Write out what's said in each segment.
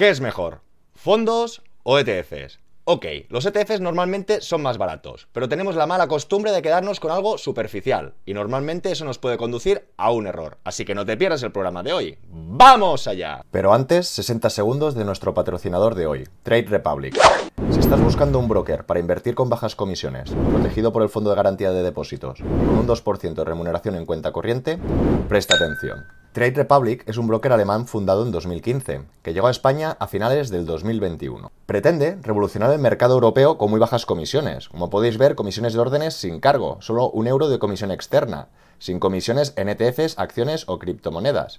¿Qué es mejor? ¿Fondos o ETFs? Ok, los ETFs normalmente son más baratos, pero tenemos la mala costumbre de quedarnos con algo superficial, y normalmente eso nos puede conducir a un error. Así que no te pierdas el programa de hoy. ¡Vamos allá! Pero antes, 60 segundos de nuestro patrocinador de hoy, Trade Republic. Si estás buscando un broker para invertir con bajas comisiones, protegido por el Fondo de Garantía de Depósitos, con un 2% de remuneración en cuenta corriente, presta atención. Trade Republic es un broker alemán fundado en 2015, que llegó a España a finales del 2021. Pretende revolucionar el mercado europeo con muy bajas comisiones. Como podéis ver, comisiones de órdenes sin cargo, solo un euro de comisión externa, sin comisiones en ETFs, acciones o criptomonedas.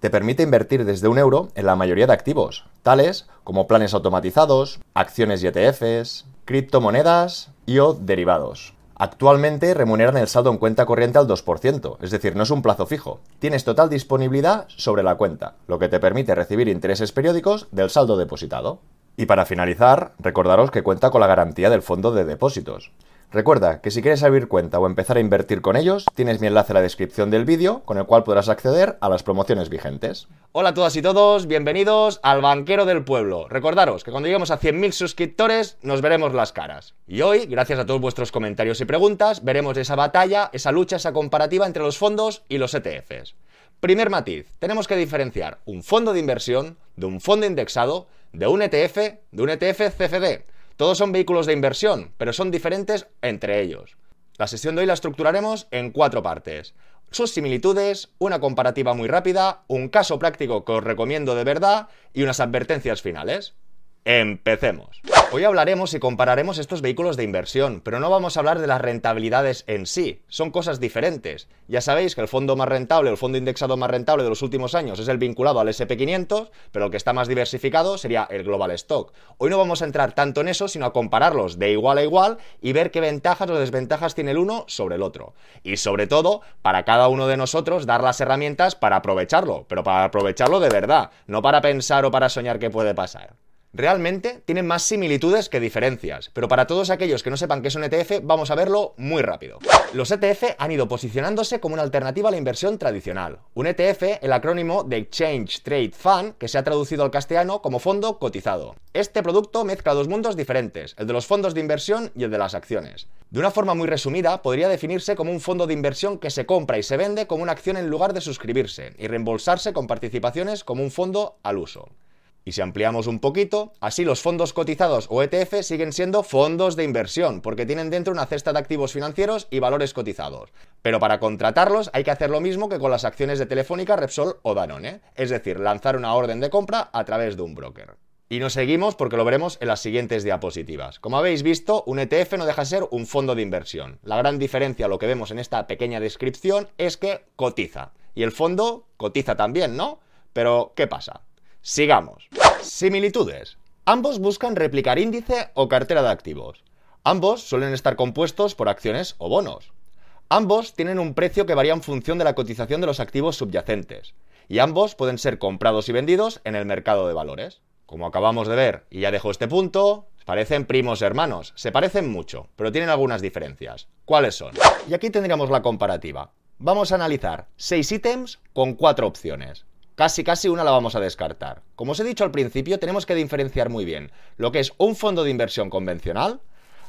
Te permite invertir desde un euro en la mayoría de activos, tales como planes automatizados, acciones y ETFs, criptomonedas y o derivados. Actualmente remuneran el saldo en cuenta corriente al 2%, es decir, no es un plazo fijo. Tienes total disponibilidad sobre la cuenta, lo que te permite recibir intereses periódicos del saldo depositado. Y para finalizar, recordaros que cuenta con la garantía del fondo de depósitos. Recuerda que si quieres abrir cuenta o empezar a invertir con ellos, tienes mi enlace en la descripción del vídeo con el cual podrás acceder a las promociones vigentes. Hola a todas y todos, bienvenidos al Banquero del Pueblo. Recordaros que cuando lleguemos a 100.000 suscriptores nos veremos las caras. Y hoy, gracias a todos vuestros comentarios y preguntas, veremos esa batalla, esa lucha, esa comparativa entre los fondos y los ETFs. Primer matiz, tenemos que diferenciar un fondo de inversión de un fondo indexado, de un ETF, de un ETF CFD. Todos son vehículos de inversión, pero son diferentes entre ellos. La sesión de hoy la estructuraremos en cuatro partes. Sus similitudes, una comparativa muy rápida, un caso práctico que os recomiendo de verdad y unas advertencias finales. Empecemos. Hoy hablaremos y compararemos estos vehículos de inversión, pero no vamos a hablar de las rentabilidades en sí, son cosas diferentes. Ya sabéis que el fondo más rentable, el fondo indexado más rentable de los últimos años es el vinculado al SP500, pero el que está más diversificado sería el Global Stock. Hoy no vamos a entrar tanto en eso, sino a compararlos de igual a igual y ver qué ventajas o desventajas tiene el uno sobre el otro. Y sobre todo, para cada uno de nosotros dar las herramientas para aprovecharlo, pero para aprovecharlo de verdad, no para pensar o para soñar qué puede pasar. Realmente tienen más similitudes que diferencias, pero para todos aquellos que no sepan qué es un ETF, vamos a verlo muy rápido. Los ETF han ido posicionándose como una alternativa a la inversión tradicional. Un ETF, el acrónimo de Exchange Trade Fund, que se ha traducido al castellano como fondo cotizado. Este producto mezcla dos mundos diferentes, el de los fondos de inversión y el de las acciones. De una forma muy resumida, podría definirse como un fondo de inversión que se compra y se vende como una acción en lugar de suscribirse, y reembolsarse con participaciones como un fondo al uso. Y si ampliamos un poquito, así los fondos cotizados o ETF siguen siendo fondos de inversión, porque tienen dentro una cesta de activos financieros y valores cotizados. Pero para contratarlos hay que hacer lo mismo que con las acciones de Telefónica, Repsol o Danone, es decir, lanzar una orden de compra a través de un broker. Y nos seguimos porque lo veremos en las siguientes diapositivas. Como habéis visto, un ETF no deja de ser un fondo de inversión. La gran diferencia, lo que vemos en esta pequeña descripción, es que cotiza. Y el fondo cotiza también, ¿no? Pero, ¿qué pasa? Sigamos. Similitudes. Ambos buscan replicar índice o cartera de activos. Ambos suelen estar compuestos por acciones o bonos. Ambos tienen un precio que varía en función de la cotización de los activos subyacentes. Y ambos pueden ser comprados y vendidos en el mercado de valores. Como acabamos de ver, y ya dejo este punto, parecen primos hermanos. Se parecen mucho, pero tienen algunas diferencias. ¿Cuáles son? Y aquí tendríamos la comparativa. Vamos a analizar 6 ítems con 4 opciones casi casi una la vamos a descartar. Como os he dicho al principio, tenemos que diferenciar muy bien lo que es un fondo de inversión convencional,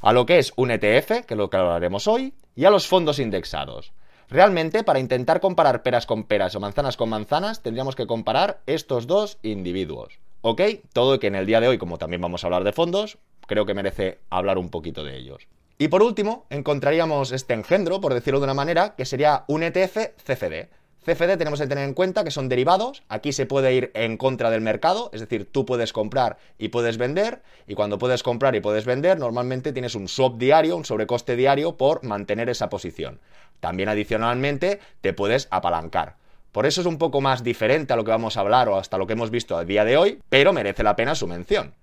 a lo que es un ETF, que es lo que hablaremos hoy, y a los fondos indexados. Realmente, para intentar comparar peras con peras o manzanas con manzanas, tendríamos que comparar estos dos individuos. ¿Ok? Todo que en el día de hoy, como también vamos a hablar de fondos, creo que merece hablar un poquito de ellos. Y por último, encontraríamos este engendro, por decirlo de una manera, que sería un ETF CFD. CFD tenemos que tener en cuenta que son derivados, aquí se puede ir en contra del mercado, es decir, tú puedes comprar y puedes vender, y cuando puedes comprar y puedes vender, normalmente tienes un swap diario, un sobrecoste diario por mantener esa posición. También adicionalmente te puedes apalancar. Por eso es un poco más diferente a lo que vamos a hablar o hasta lo que hemos visto a día de hoy, pero merece la pena su mención.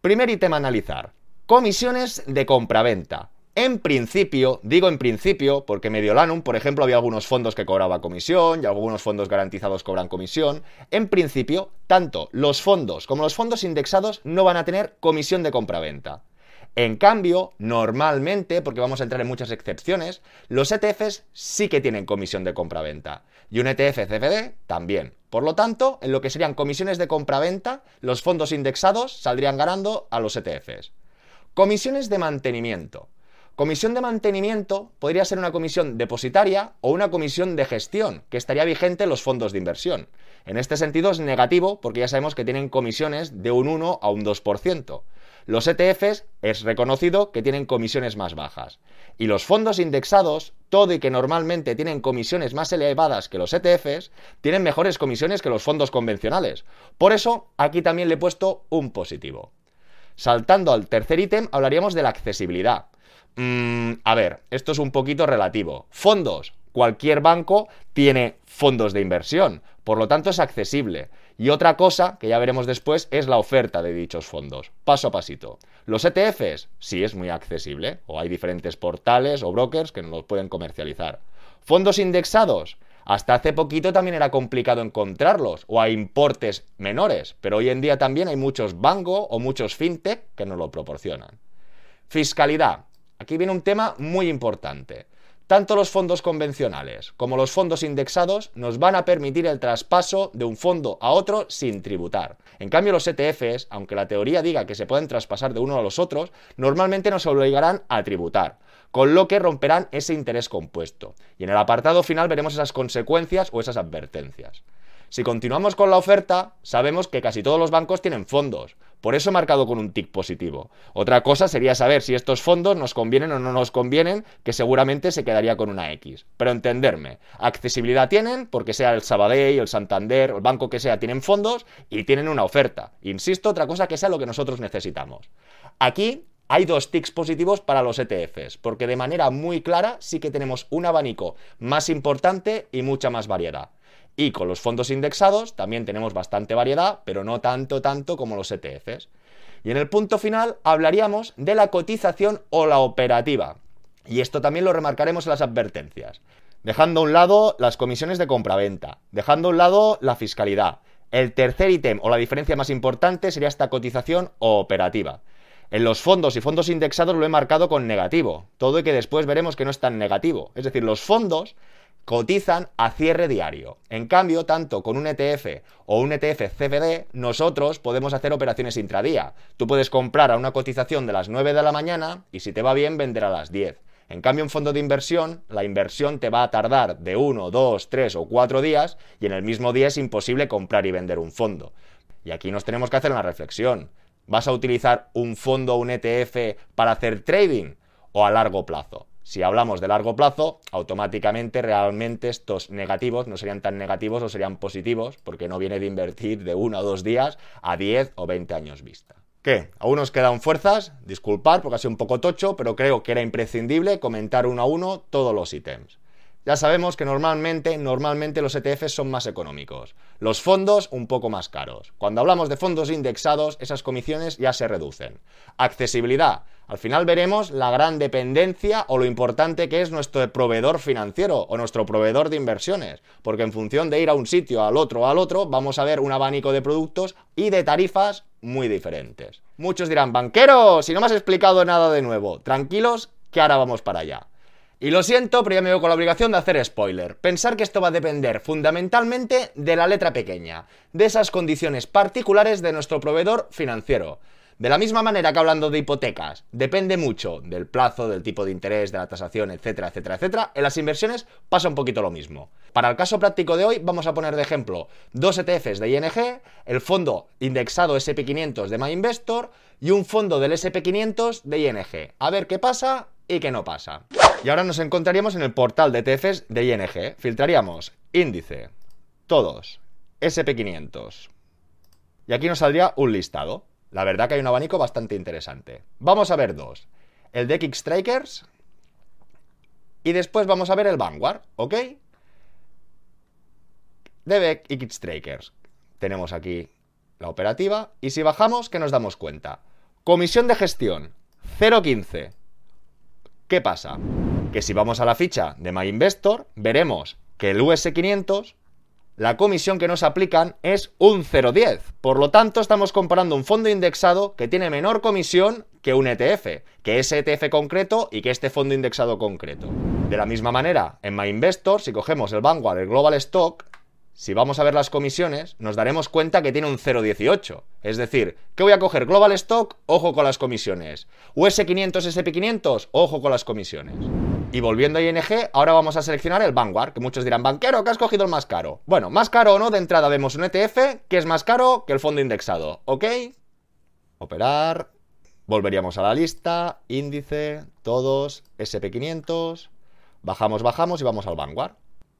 Primer ítem a analizar. Comisiones de compraventa. En principio, digo en principio, porque Mediolanum, por ejemplo, había algunos fondos que cobraba comisión y algunos fondos garantizados cobran comisión. En principio, tanto los fondos como los fondos indexados no van a tener comisión de compraventa. En cambio, normalmente, porque vamos a entrar en muchas excepciones, los ETFs sí que tienen comisión de compraventa. Y un ETF CFD también. Por lo tanto, en lo que serían comisiones de compra-venta, los fondos indexados saldrían ganando a los ETFs. Comisiones de mantenimiento. Comisión de mantenimiento podría ser una comisión depositaria o una comisión de gestión, que estaría vigente en los fondos de inversión. En este sentido es negativo porque ya sabemos que tienen comisiones de un 1 a un 2%. Los ETFs es reconocido que tienen comisiones más bajas. Y los fondos indexados, todo y que normalmente tienen comisiones más elevadas que los ETFs, tienen mejores comisiones que los fondos convencionales. Por eso, aquí también le he puesto un positivo. Saltando al tercer ítem, hablaríamos de la accesibilidad. Mm, a ver, esto es un poquito relativo. Fondos. Cualquier banco tiene fondos de inversión, por lo tanto es accesible. Y otra cosa, que ya veremos después, es la oferta de dichos fondos, paso a pasito. Los ETFs, sí es muy accesible, o hay diferentes portales o brokers que los pueden comercializar. Fondos indexados, hasta hace poquito también era complicado encontrarlos, o a importes menores, pero hoy en día también hay muchos banco o muchos fintech que nos lo proporcionan. Fiscalidad. Aquí viene un tema muy importante. Tanto los fondos convencionales como los fondos indexados nos van a permitir el traspaso de un fondo a otro sin tributar. En cambio, los ETFs, aunque la teoría diga que se pueden traspasar de uno a los otros, normalmente nos obligarán a tributar, con lo que romperán ese interés compuesto. Y en el apartado final veremos esas consecuencias o esas advertencias. Si continuamos con la oferta, sabemos que casi todos los bancos tienen fondos. Por eso he marcado con un tic positivo. Otra cosa sería saber si estos fondos nos convienen o no nos convienen, que seguramente se quedaría con una X. Pero entenderme, accesibilidad tienen, porque sea el Sabadell, el Santander, el banco que sea, tienen fondos y tienen una oferta. Insisto, otra cosa que sea lo que nosotros necesitamos. Aquí hay dos tics positivos para los ETFs, porque de manera muy clara sí que tenemos un abanico más importante y mucha más variedad. Y con los fondos indexados también tenemos bastante variedad, pero no tanto, tanto como los ETFs. Y en el punto final hablaríamos de la cotización o la operativa. Y esto también lo remarcaremos en las advertencias. Dejando a un lado las comisiones de compraventa, dejando a un lado la fiscalidad. El tercer ítem o la diferencia más importante sería esta cotización o operativa. En los fondos y fondos indexados lo he marcado con negativo, todo y que después veremos que no es tan negativo. Es decir, los fondos cotizan a cierre diario. En cambio, tanto con un ETF o un ETF CFD, nosotros podemos hacer operaciones intradía. Tú puedes comprar a una cotización de las 9 de la mañana y si te va bien vender a las 10. En cambio, un fondo de inversión, la inversión te va a tardar de 1, 2, 3 o 4 días y en el mismo día es imposible comprar y vender un fondo. Y aquí nos tenemos que hacer una reflexión. ¿Vas a utilizar un fondo o un ETF para hacer trading o a largo plazo? Si hablamos de largo plazo, automáticamente realmente estos negativos no serían tan negativos o serían positivos, porque no viene de invertir de uno o dos días a 10 o 20 años vista. ¿Qué? ¿Aún nos quedan fuerzas? Disculpar porque ha sido un poco tocho, pero creo que era imprescindible comentar uno a uno todos los ítems. Ya sabemos que normalmente, normalmente los ETFs son más económicos, los fondos un poco más caros. Cuando hablamos de fondos indexados, esas comisiones ya se reducen. Accesibilidad. Al final veremos la gran dependencia o lo importante que es nuestro proveedor financiero o nuestro proveedor de inversiones, porque en función de ir a un sitio al otro al otro, vamos a ver un abanico de productos y de tarifas muy diferentes. Muchos dirán, banquero, si no me has explicado nada de nuevo, tranquilos, que ahora vamos para allá. Y lo siento, pero ya me veo con la obligación de hacer spoiler. Pensar que esto va a depender fundamentalmente de la letra pequeña, de esas condiciones particulares de nuestro proveedor financiero. De la misma manera que hablando de hipotecas, depende mucho del plazo, del tipo de interés, de la tasación, etcétera, etcétera, etcétera, en las inversiones pasa un poquito lo mismo. Para el caso práctico de hoy vamos a poner de ejemplo dos ETFs de ING, el fondo indexado SP500 de MyInvestor y un fondo del SP500 de ING. A ver qué pasa y qué no pasa. Y ahora nos encontraríamos en el portal de ETFs de ING. Filtraríamos índice, todos, SP500. Y aquí nos saldría un listado. La verdad que hay un abanico bastante interesante. Vamos a ver dos. El de X-Strikers. Y después vamos a ver el Vanguard, ¿ok? De X-Strikers. Tenemos aquí la operativa. Y si bajamos, ¿qué nos damos cuenta? Comisión de gestión, 0.15. ¿Qué pasa? Que si vamos a la ficha de MyInvestor, veremos que el US500, la comisión que nos aplican es un 0,10. Por lo tanto, estamos comparando un fondo indexado que tiene menor comisión que un ETF, que ese ETF concreto y que este fondo indexado concreto. De la misma manera, en MyInvestor, si cogemos el Vanguard, el Global Stock, si vamos a ver las comisiones, nos daremos cuenta que tiene un 0,18. Es decir, ¿qué voy a coger? Global Stock, ojo con las comisiones. US500, SP500, ojo con las comisiones. Y volviendo a ING, ahora vamos a seleccionar el Vanguard, que muchos dirán, banquero, que has cogido el más caro. Bueno, más caro o no, de entrada vemos un ETF que es más caro que el fondo indexado. ¿Ok? Operar. Volveríamos a la lista, índice, todos, SP500. Bajamos, bajamos y vamos al Vanguard.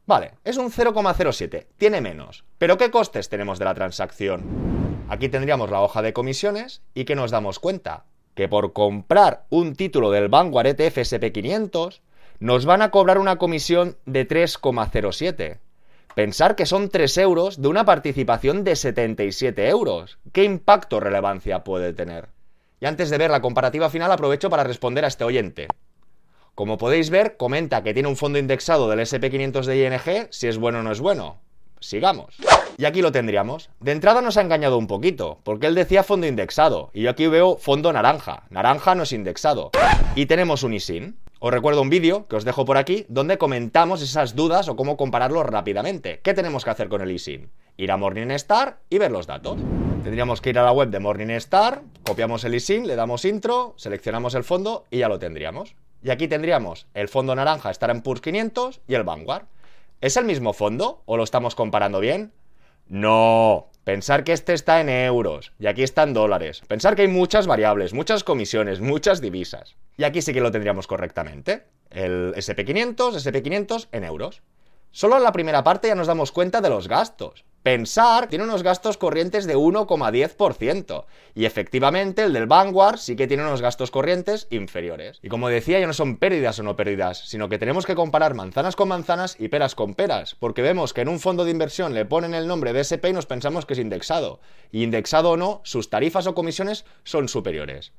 Vale, es un 0,07, tiene menos. Pero ¿qué costes tenemos de la transacción? Aquí tendríamos la hoja de comisiones y que nos damos cuenta que por comprar un título del Vanguard ETF SP500 nos van a cobrar una comisión de 3,07. Pensar que son 3 euros de una participación de 77 euros. ¿Qué impacto relevancia puede tener? Y antes de ver la comparativa final aprovecho para responder a este oyente. Como podéis ver, comenta que tiene un fondo indexado del SP500 de ING, si es bueno o no es bueno. Sigamos. Y aquí lo tendríamos. De entrada nos ha engañado un poquito, porque él decía fondo indexado, y yo aquí veo fondo naranja. Naranja no es indexado. Y tenemos un ISIN. Os recuerdo un vídeo que os dejo por aquí, donde comentamos esas dudas o cómo compararlo rápidamente. ¿Qué tenemos que hacer con el ISIN? Ir a Morningstar y ver los datos. Tendríamos que ir a la web de Morningstar, copiamos el ISIN, le damos intro, seleccionamos el fondo y ya lo tendríamos. Y aquí tendríamos el fondo naranja estará en PURS 500 y el Vanguard. ¿Es el mismo fondo o lo estamos comparando bien? No. Pensar que este está en euros y aquí está en dólares. Pensar que hay muchas variables, muchas comisiones, muchas divisas. Y aquí sí que lo tendríamos correctamente. El SP500, SP500 en euros. Solo en la primera parte ya nos damos cuenta de los gastos. Pensar tiene unos gastos corrientes de 1,10%. Y efectivamente el del Vanguard sí que tiene unos gastos corrientes inferiores. Y como decía, ya no son pérdidas o no pérdidas, sino que tenemos que comparar manzanas con manzanas y peras con peras. Porque vemos que en un fondo de inversión le ponen el nombre de SP y nos pensamos que es indexado. Y indexado o no, sus tarifas o comisiones son superiores.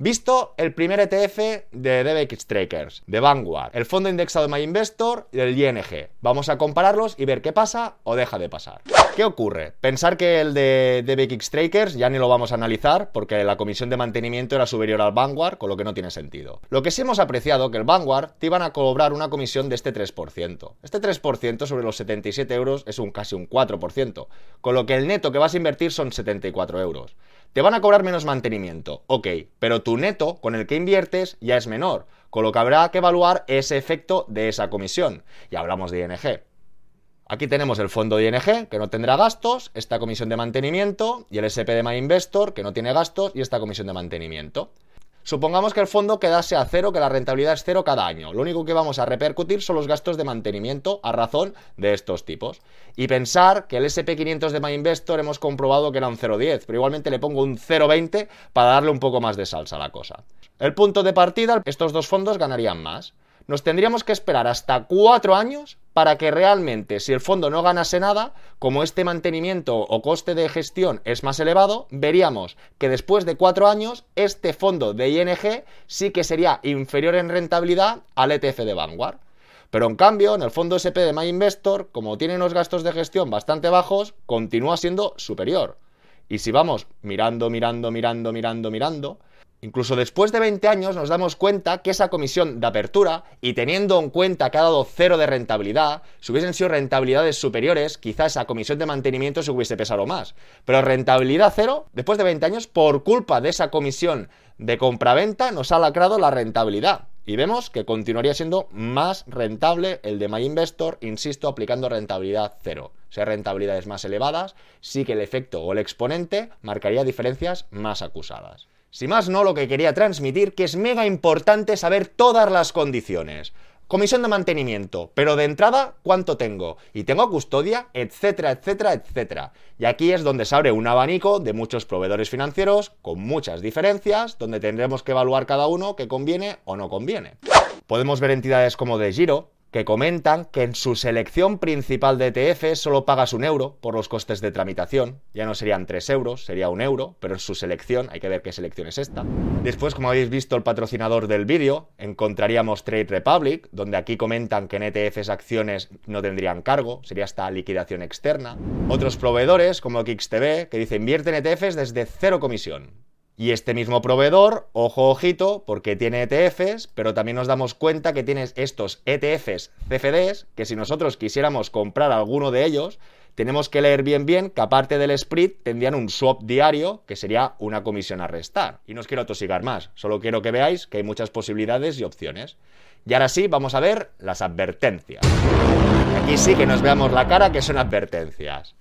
Visto el primer ETF de DBX Traders, de Vanguard, el fondo indexado de MyInvestor y del ING. Vamos a compararlos y ver qué pasa o deja de pasar. ¿Qué ocurre? Pensar que el de DBX Traders ya ni lo vamos a analizar porque la comisión de mantenimiento era superior al Vanguard, con lo que no tiene sentido. Lo que sí hemos apreciado que el Vanguard te iban a cobrar una comisión de este 3%. Este 3% sobre los 77 euros es un casi un 4%, con lo que el neto que vas a invertir son 74 euros. Te van a cobrar menos mantenimiento, ok, pero tu neto con el que inviertes ya es menor, con lo que habrá que evaluar ese efecto de esa comisión. Y hablamos de ING. Aquí tenemos el fondo de ING, que no tendrá gastos, esta comisión de mantenimiento, y el SP de MyInvestor, que no tiene gastos, y esta comisión de mantenimiento. Supongamos que el fondo quedase a cero, que la rentabilidad es cero cada año. Lo único que vamos a repercutir son los gastos de mantenimiento a razón de estos tipos. Y pensar que el SP500 de MyInvestor hemos comprobado que era un 0,10, pero igualmente le pongo un 0,20 para darle un poco más de salsa a la cosa. El punto de partida, estos dos fondos ganarían más nos tendríamos que esperar hasta cuatro años para que realmente, si el fondo no ganase nada, como este mantenimiento o coste de gestión es más elevado, veríamos que después de cuatro años, este fondo de ING sí que sería inferior en rentabilidad al ETF de Vanguard. Pero en cambio, en el fondo SP de MyInvestor, como tiene unos gastos de gestión bastante bajos, continúa siendo superior. Y si vamos mirando, mirando, mirando, mirando, mirando, Incluso después de 20 años nos damos cuenta que esa comisión de apertura, y teniendo en cuenta que ha dado cero de rentabilidad, si hubiesen sido rentabilidades superiores, quizás esa comisión de mantenimiento se hubiese pesado más. Pero rentabilidad cero, después de 20 años, por culpa de esa comisión de compraventa, nos ha lacrado la rentabilidad. Y vemos que continuaría siendo más rentable el de MyInvestor, insisto, aplicando rentabilidad cero. O sea, rentabilidades más elevadas, sí que el efecto o el exponente marcaría diferencias más acusadas. Si más no, lo que quería transmitir que es mega importante saber todas las condiciones. Comisión de mantenimiento, pero de entrada, ¿cuánto tengo? Y tengo custodia, etcétera, etcétera, etcétera. Y aquí es donde se abre un abanico de muchos proveedores financieros con muchas diferencias, donde tendremos que evaluar cada uno que conviene o no conviene. Podemos ver entidades como de Giro, que comentan que en su selección principal de ETF solo pagas un euro por los costes de tramitación. Ya no serían 3 euros, sería un euro, pero en su selección hay que ver qué selección es esta. Después, como habéis visto el patrocinador del vídeo, encontraríamos Trade Republic, donde aquí comentan que en ETFs acciones no tendrían cargo, sería esta liquidación externa. Otros proveedores, como XTB, que dicen invierte en ETFs desde cero comisión. Y este mismo proveedor, ojo ojito, porque tiene ETFs, pero también nos damos cuenta que tienes estos ETFs CFDs, que si nosotros quisiéramos comprar alguno de ellos, tenemos que leer bien bien que aparte del split tendrían un swap diario, que sería una comisión a restar. Y no os quiero tosigar más, solo quiero que veáis que hay muchas posibilidades y opciones. Y ahora sí, vamos a ver las advertencias. Aquí sí que nos veamos la cara que son advertencias.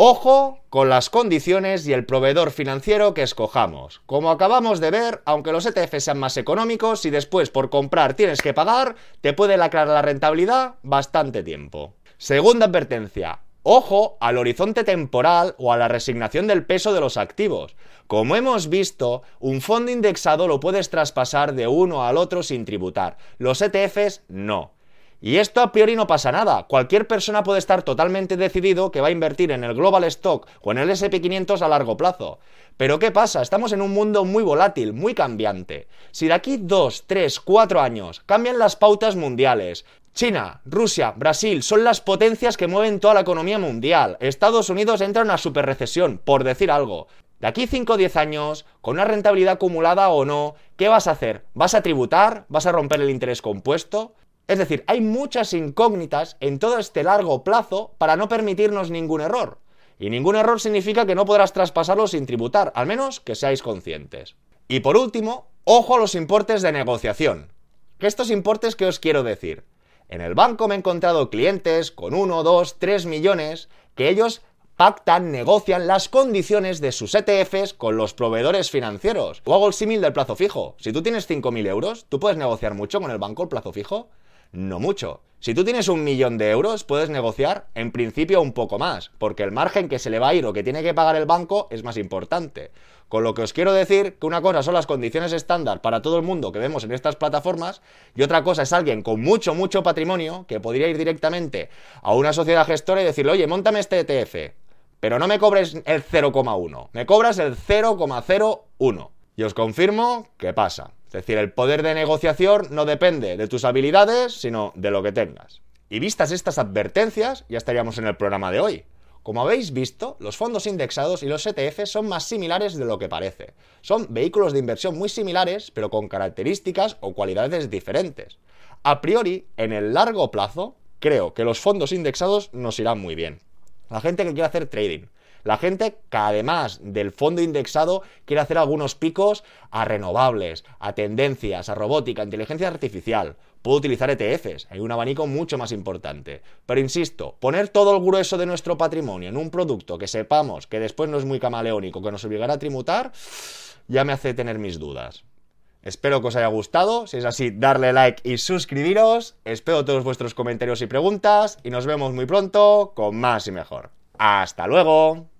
Ojo con las condiciones y el proveedor financiero que escojamos. Como acabamos de ver, aunque los ETF sean más económicos, si después por comprar tienes que pagar, te puede lacrar la rentabilidad bastante tiempo. Segunda advertencia, Ojo al horizonte temporal o a la resignación del peso de los activos. Como hemos visto, un fondo indexado lo puedes traspasar de uno al otro sin tributar. Los ETFs no. Y esto a priori no pasa nada. Cualquier persona puede estar totalmente decidido que va a invertir en el Global Stock o en el SP500 a largo plazo. Pero ¿qué pasa? Estamos en un mundo muy volátil, muy cambiante. Si de aquí 2, 3, 4 años cambian las pautas mundiales, China, Rusia, Brasil son las potencias que mueven toda la economía mundial. Estados Unidos entra en una superrecesión, por decir algo. De aquí 5 o 10 años, con una rentabilidad acumulada o no, ¿qué vas a hacer? ¿Vas a tributar? ¿Vas a romper el interés compuesto? Es decir, hay muchas incógnitas en todo este largo plazo para no permitirnos ningún error. Y ningún error significa que no podrás traspasarlo sin tributar, al menos que seáis conscientes. Y por último, ojo a los importes de negociación. Estos importes que os quiero decir. En el banco me he encontrado clientes con 1, 2, 3 millones que ellos pactan, negocian las condiciones de sus ETFs con los proveedores financieros. O hago el símil del plazo fijo. Si tú tienes 5.000 euros, ¿tú puedes negociar mucho con el banco el plazo fijo? No mucho. Si tú tienes un millón de euros, puedes negociar en principio un poco más, porque el margen que se le va a ir o que tiene que pagar el banco es más importante. Con lo que os quiero decir que una cosa son las condiciones estándar para todo el mundo que vemos en estas plataformas y otra cosa es alguien con mucho, mucho patrimonio que podría ir directamente a una sociedad gestora y decirle, oye, montame este ETF, pero no me cobres el 0,1, me cobras el 0,01. Y os confirmo que pasa. Es decir, el poder de negociación no depende de tus habilidades, sino de lo que tengas. Y vistas estas advertencias, ya estaríamos en el programa de hoy. Como habéis visto, los fondos indexados y los ETF son más similares de lo que parece. Son vehículos de inversión muy similares, pero con características o cualidades diferentes. A priori, en el largo plazo, creo que los fondos indexados nos irán muy bien. La gente que quiere hacer trading, la gente que además del fondo indexado quiere hacer algunos picos a renovables, a tendencias, a robótica, a inteligencia artificial. Puede utilizar ETFs, hay un abanico mucho más importante. Pero insisto, poner todo el grueso de nuestro patrimonio en un producto que sepamos que después no es muy camaleónico, que nos obligará a tributar, ya me hace tener mis dudas. Espero que os haya gustado. Si es así, darle like y suscribiros. Espero todos vuestros comentarios y preguntas. Y nos vemos muy pronto con más y mejor. ¡Hasta luego!